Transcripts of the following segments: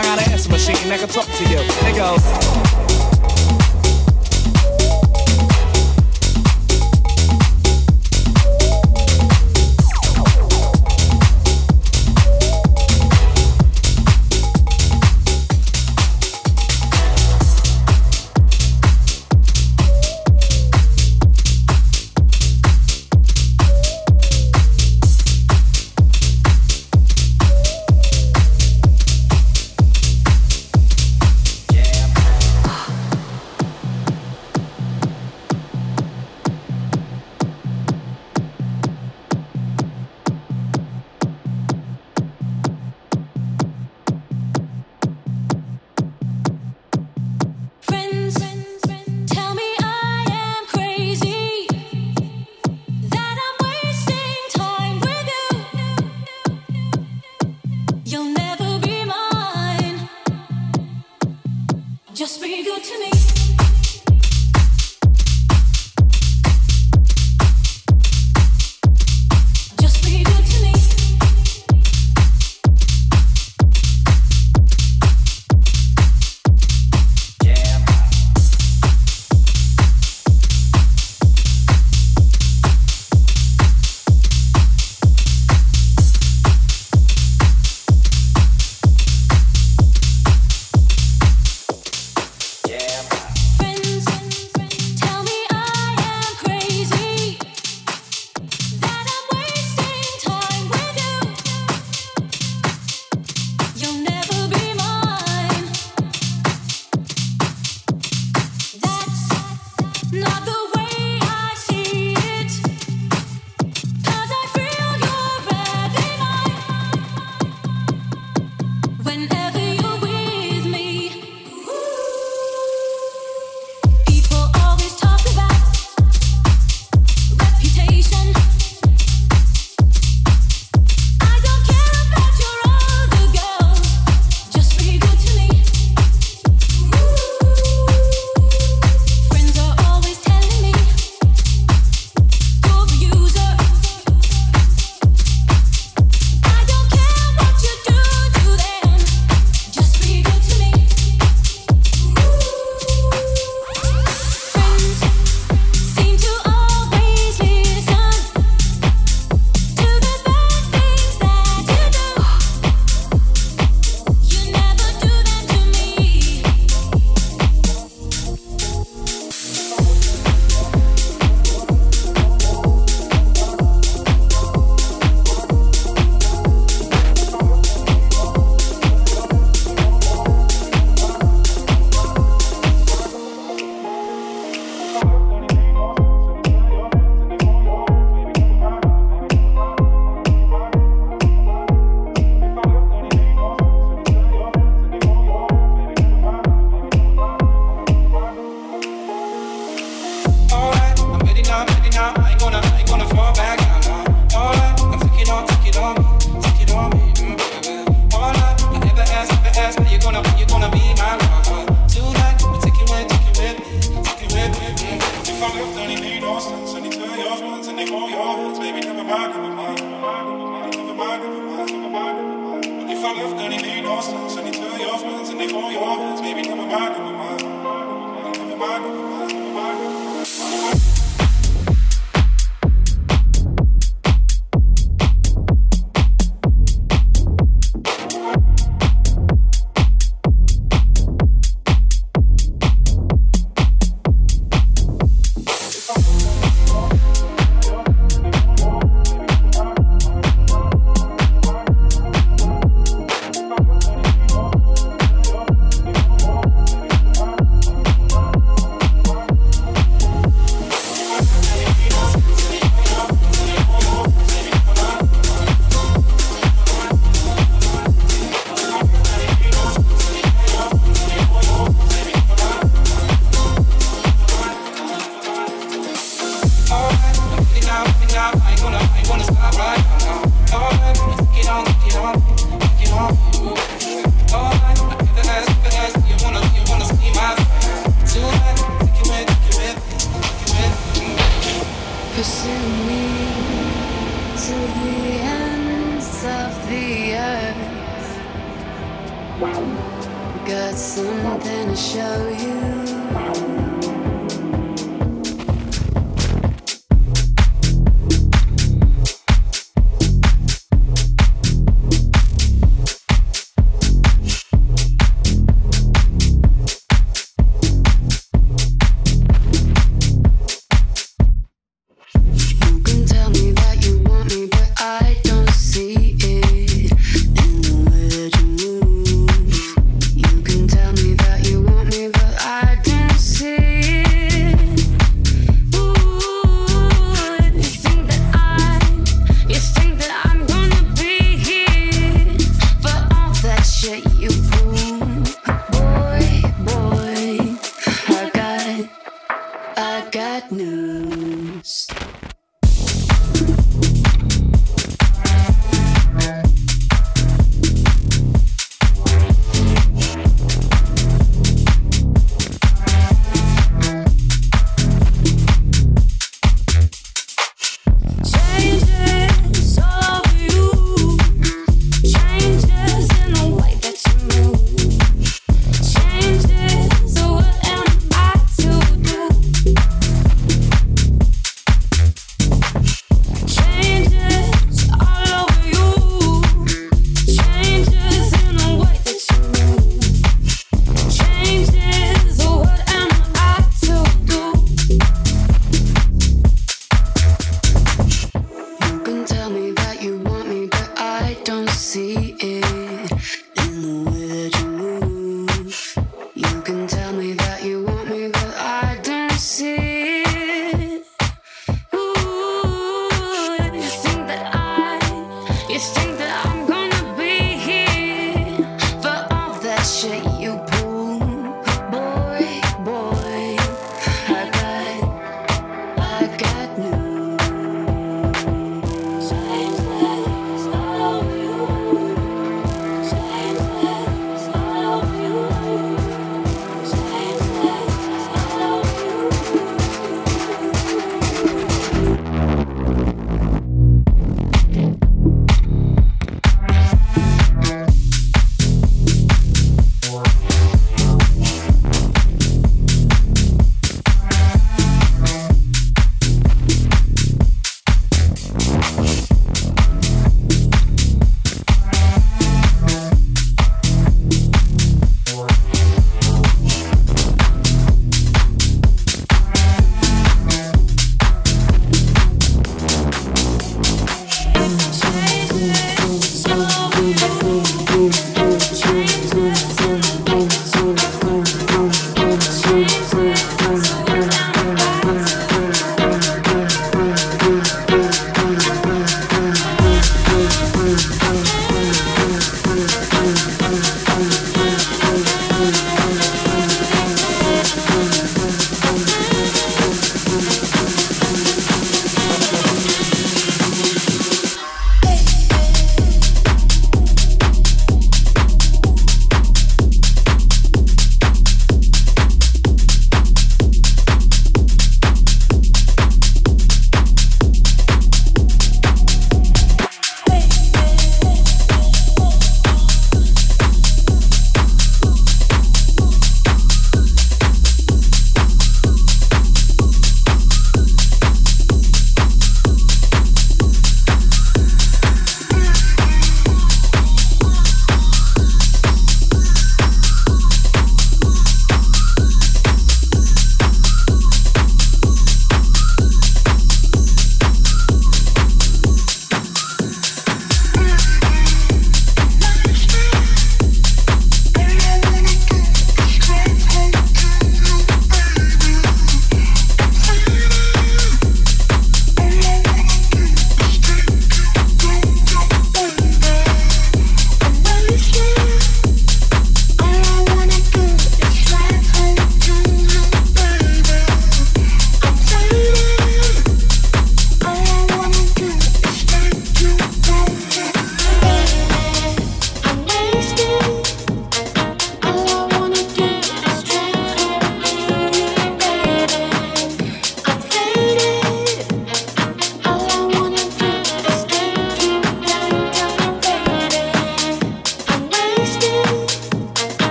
I gotta I can talk to you. It goes.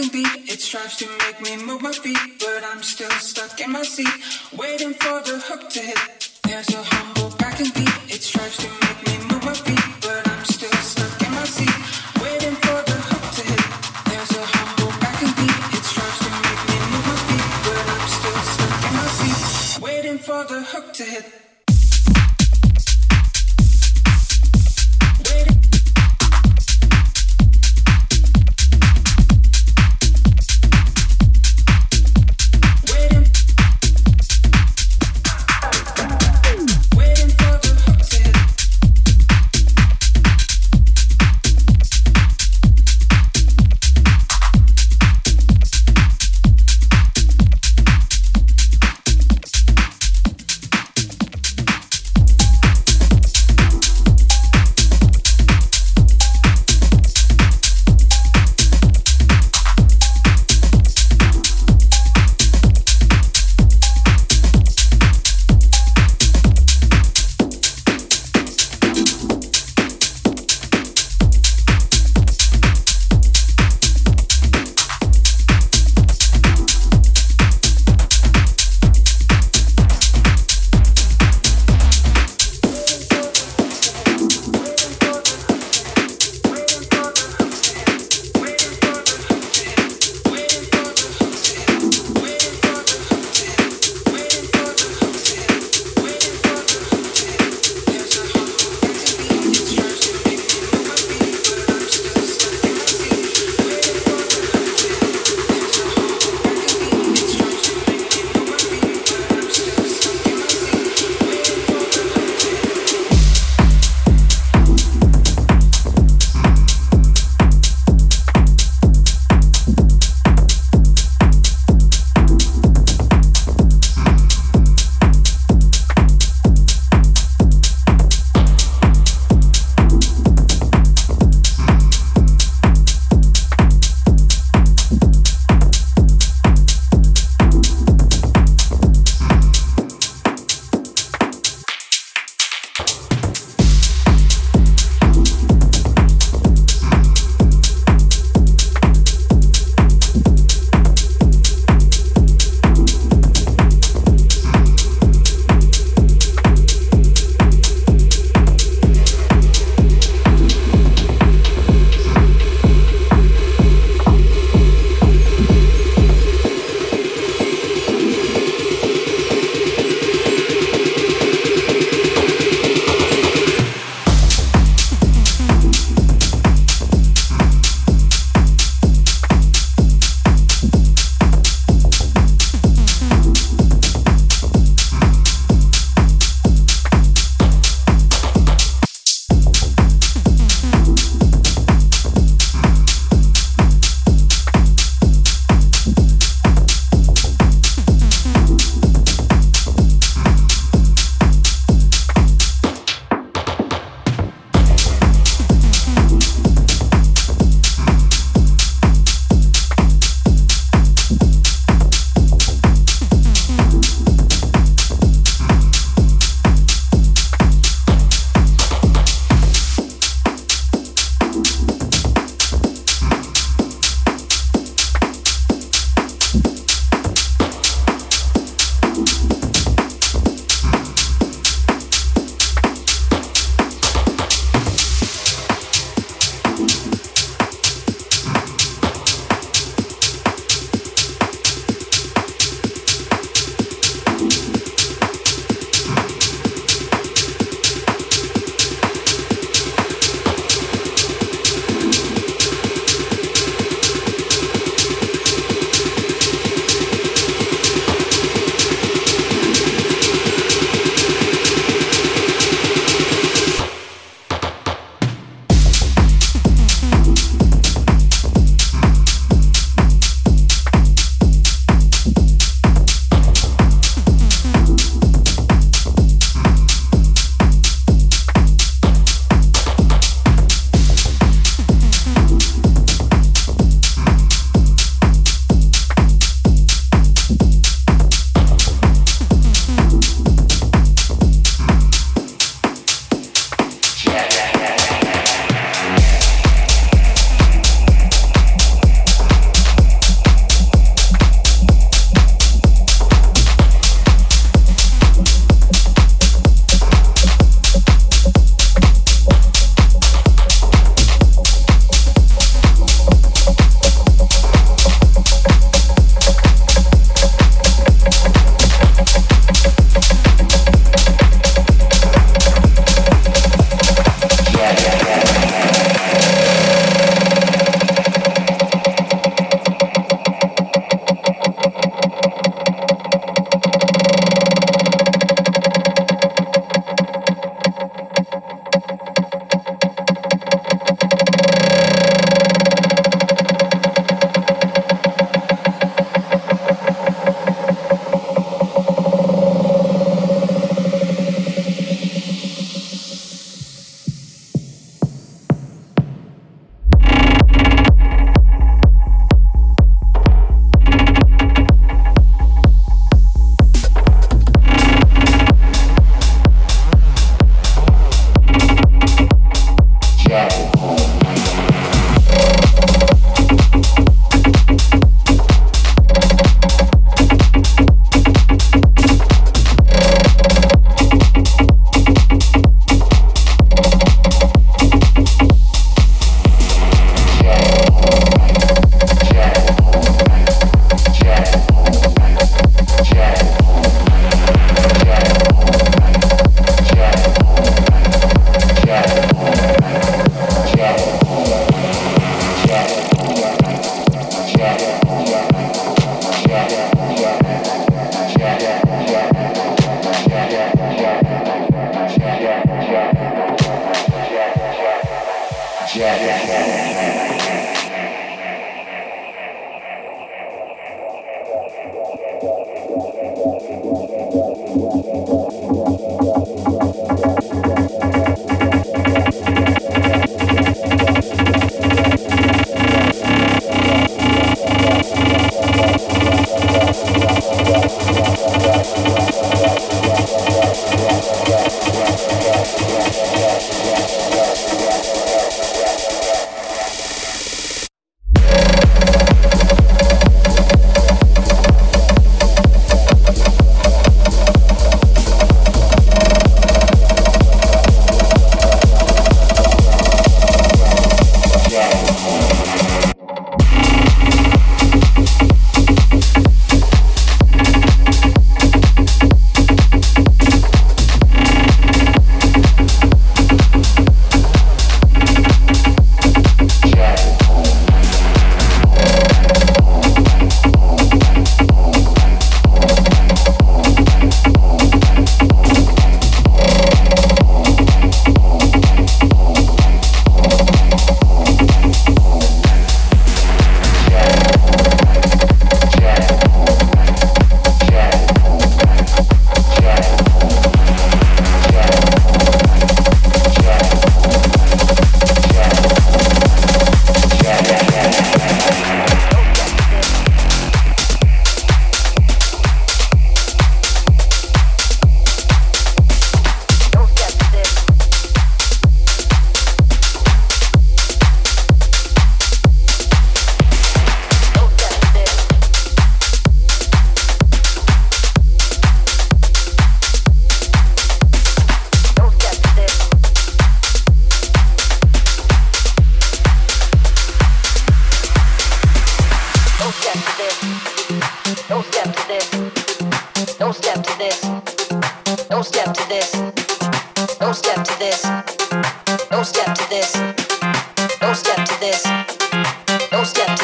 Backing beat. It strives to make me move my feet, but I'm still stuck in my seat, waiting for the hook to hit. There's a humble backing beat. It strives to make me move my feet, but I'm still stuck in my seat, waiting for the hook to hit. There's a humble backing beat. It strives to make me move my feet, but I'm still stuck in my seat, waiting for the hook to hit.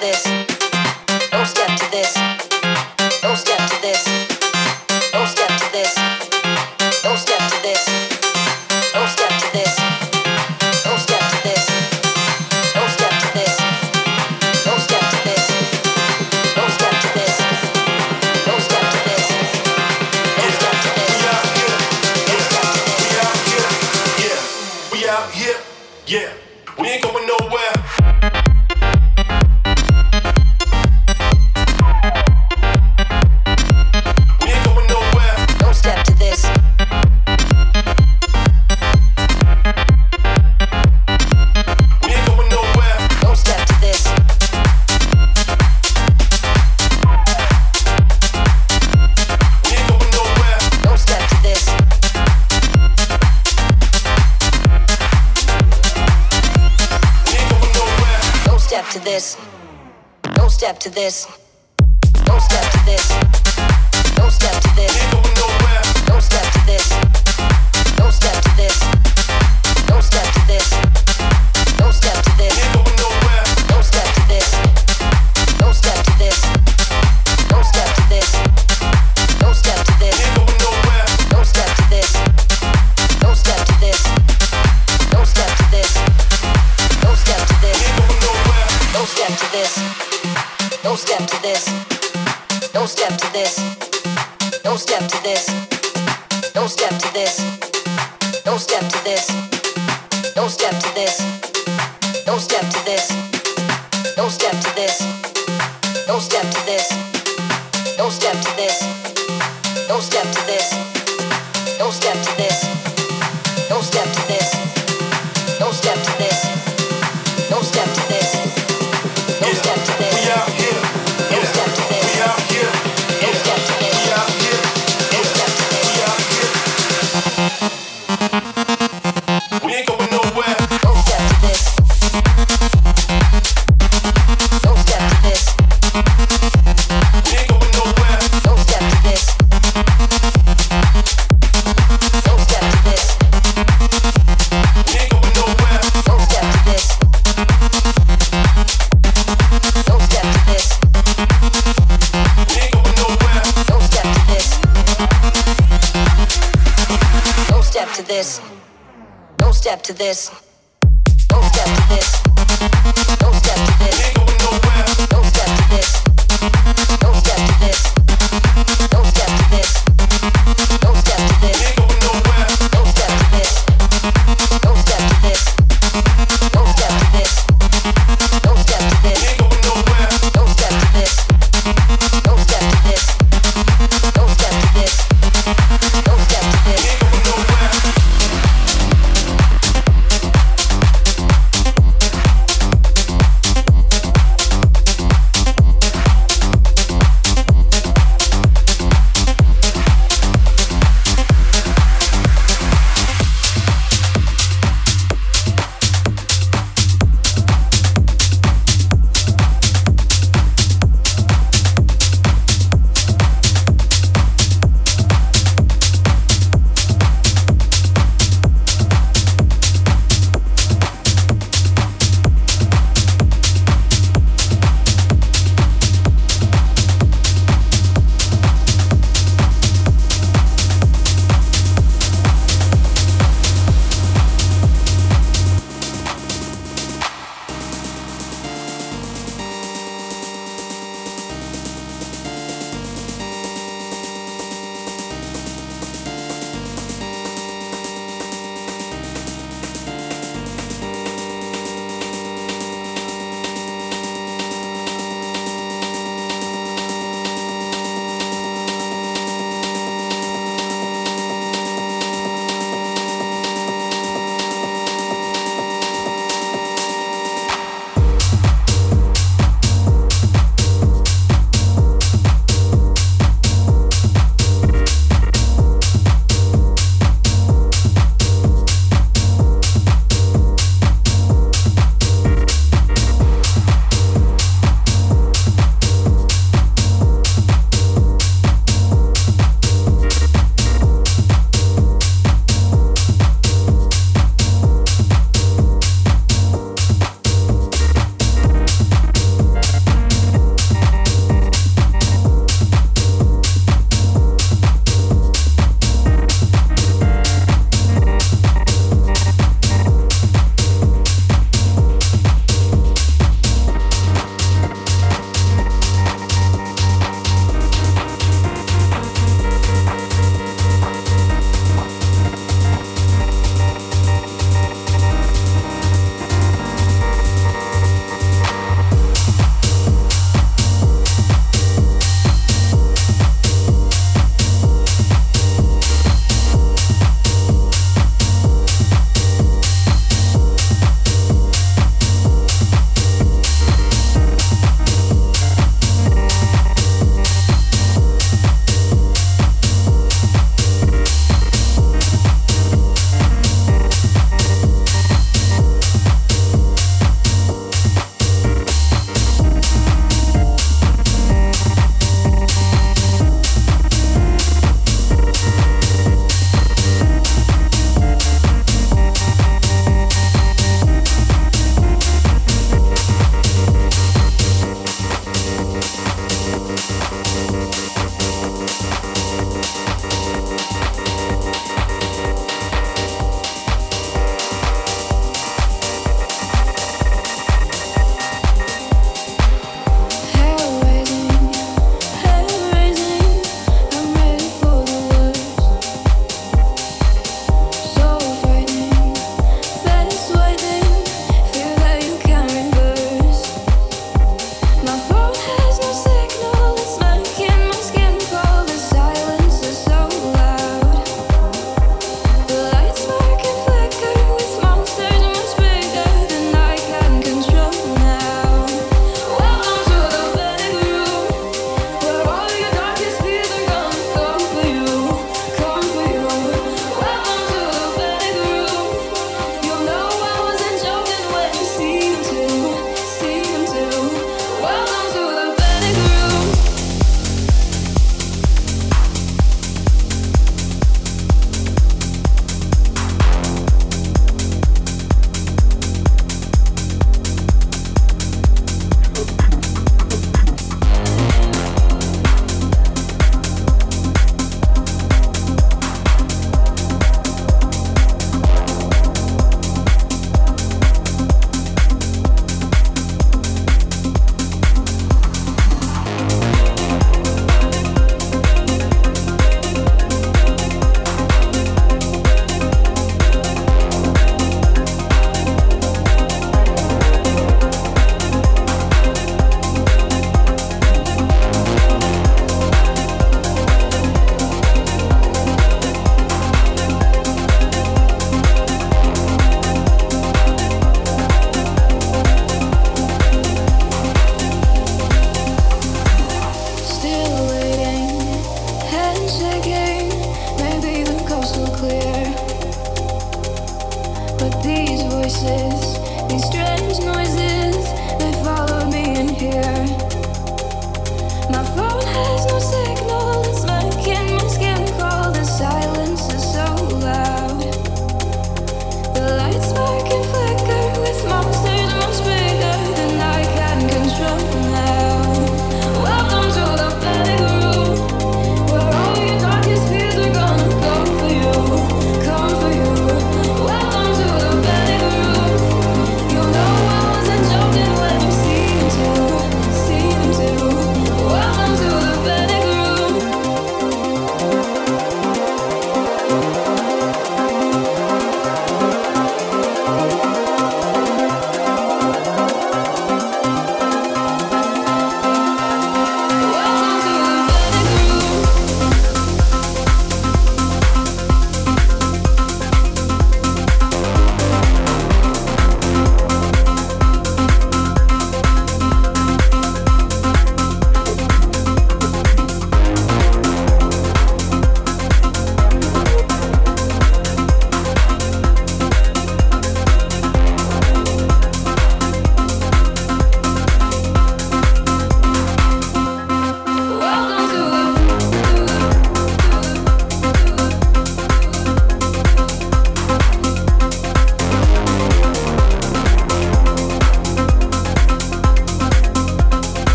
This.